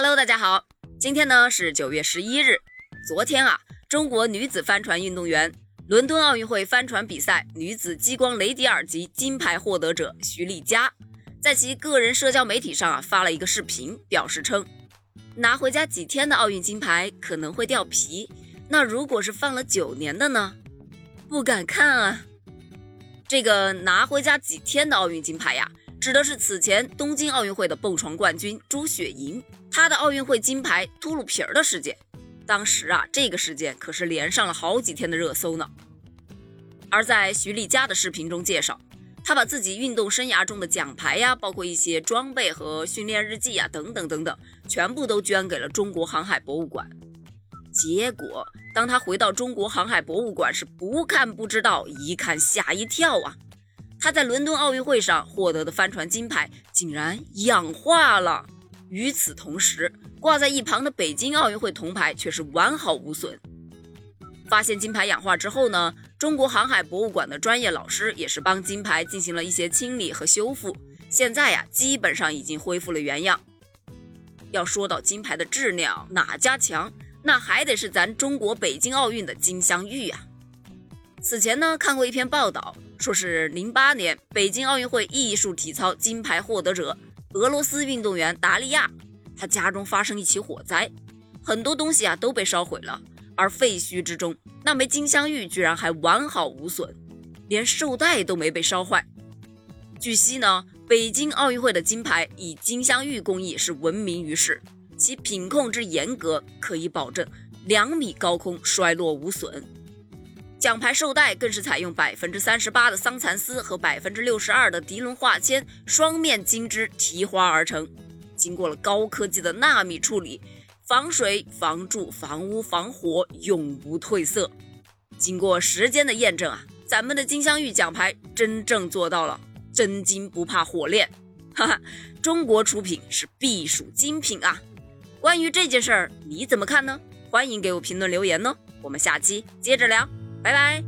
Hello，大家好，今天呢是九月十一日。昨天啊，中国女子帆船运动员、伦敦奥运会帆船比赛女子激光雷迪尔级金牌获得者徐丽佳，在其个人社交媒体上啊发了一个视频，表示称，拿回家几天的奥运金牌可能会掉皮，那如果是放了九年的呢？不敢看啊。这个拿回家几天的奥运金牌呀？指的是此前东京奥运会的蹦床冠军朱雪莹，她的奥运会金牌秃噜皮儿的事件。当时啊，这个事件可是连上了好几天的热搜呢。而在徐丽佳的视频中介绍，她把自己运动生涯中的奖牌呀，包括一些装备和训练日记啊，等等等等，全部都捐给了中国航海博物馆。结果，当她回到中国航海博物馆，是不看不知道，一看吓一跳啊！他在伦敦奥运会上获得的帆船金牌竟然氧化了，与此同时，挂在一旁的北京奥运会铜牌却是完好无损。发现金牌氧化之后呢，中国航海博物馆的专业老师也是帮金牌进行了一些清理和修复，现在呀，基本上已经恢复了原样。要说到金牌的质量哪家强，那还得是咱中国北京奥运的金镶玉呀。此前呢，看过一篇报道。说是零八年北京奥运会艺术体操金牌获得者俄罗斯运动员达利亚，他家中发生一起火灾，很多东西啊都被烧毁了，而废墟之中那枚金镶玉居然还完好无损，连绶带都没被烧坏。据悉呢，北京奥运会的金牌以金镶玉工艺是闻名于世，其品控之严格，可以保证两米高空摔落无损。奖牌绶带更是采用百分之三十八的桑蚕丝和百分之六十二的涤纶化纤双面金织提花而成，经过了高科技的纳米处理，防水、防蛀、防污、防火，永不褪色。经过时间的验证啊，咱们的金镶玉奖牌真正做到了真金不怕火炼，哈哈，中国出品是必属精品啊！关于这件事儿，你怎么看呢？欢迎给我评论留言呢，我们下期接着聊。拜拜。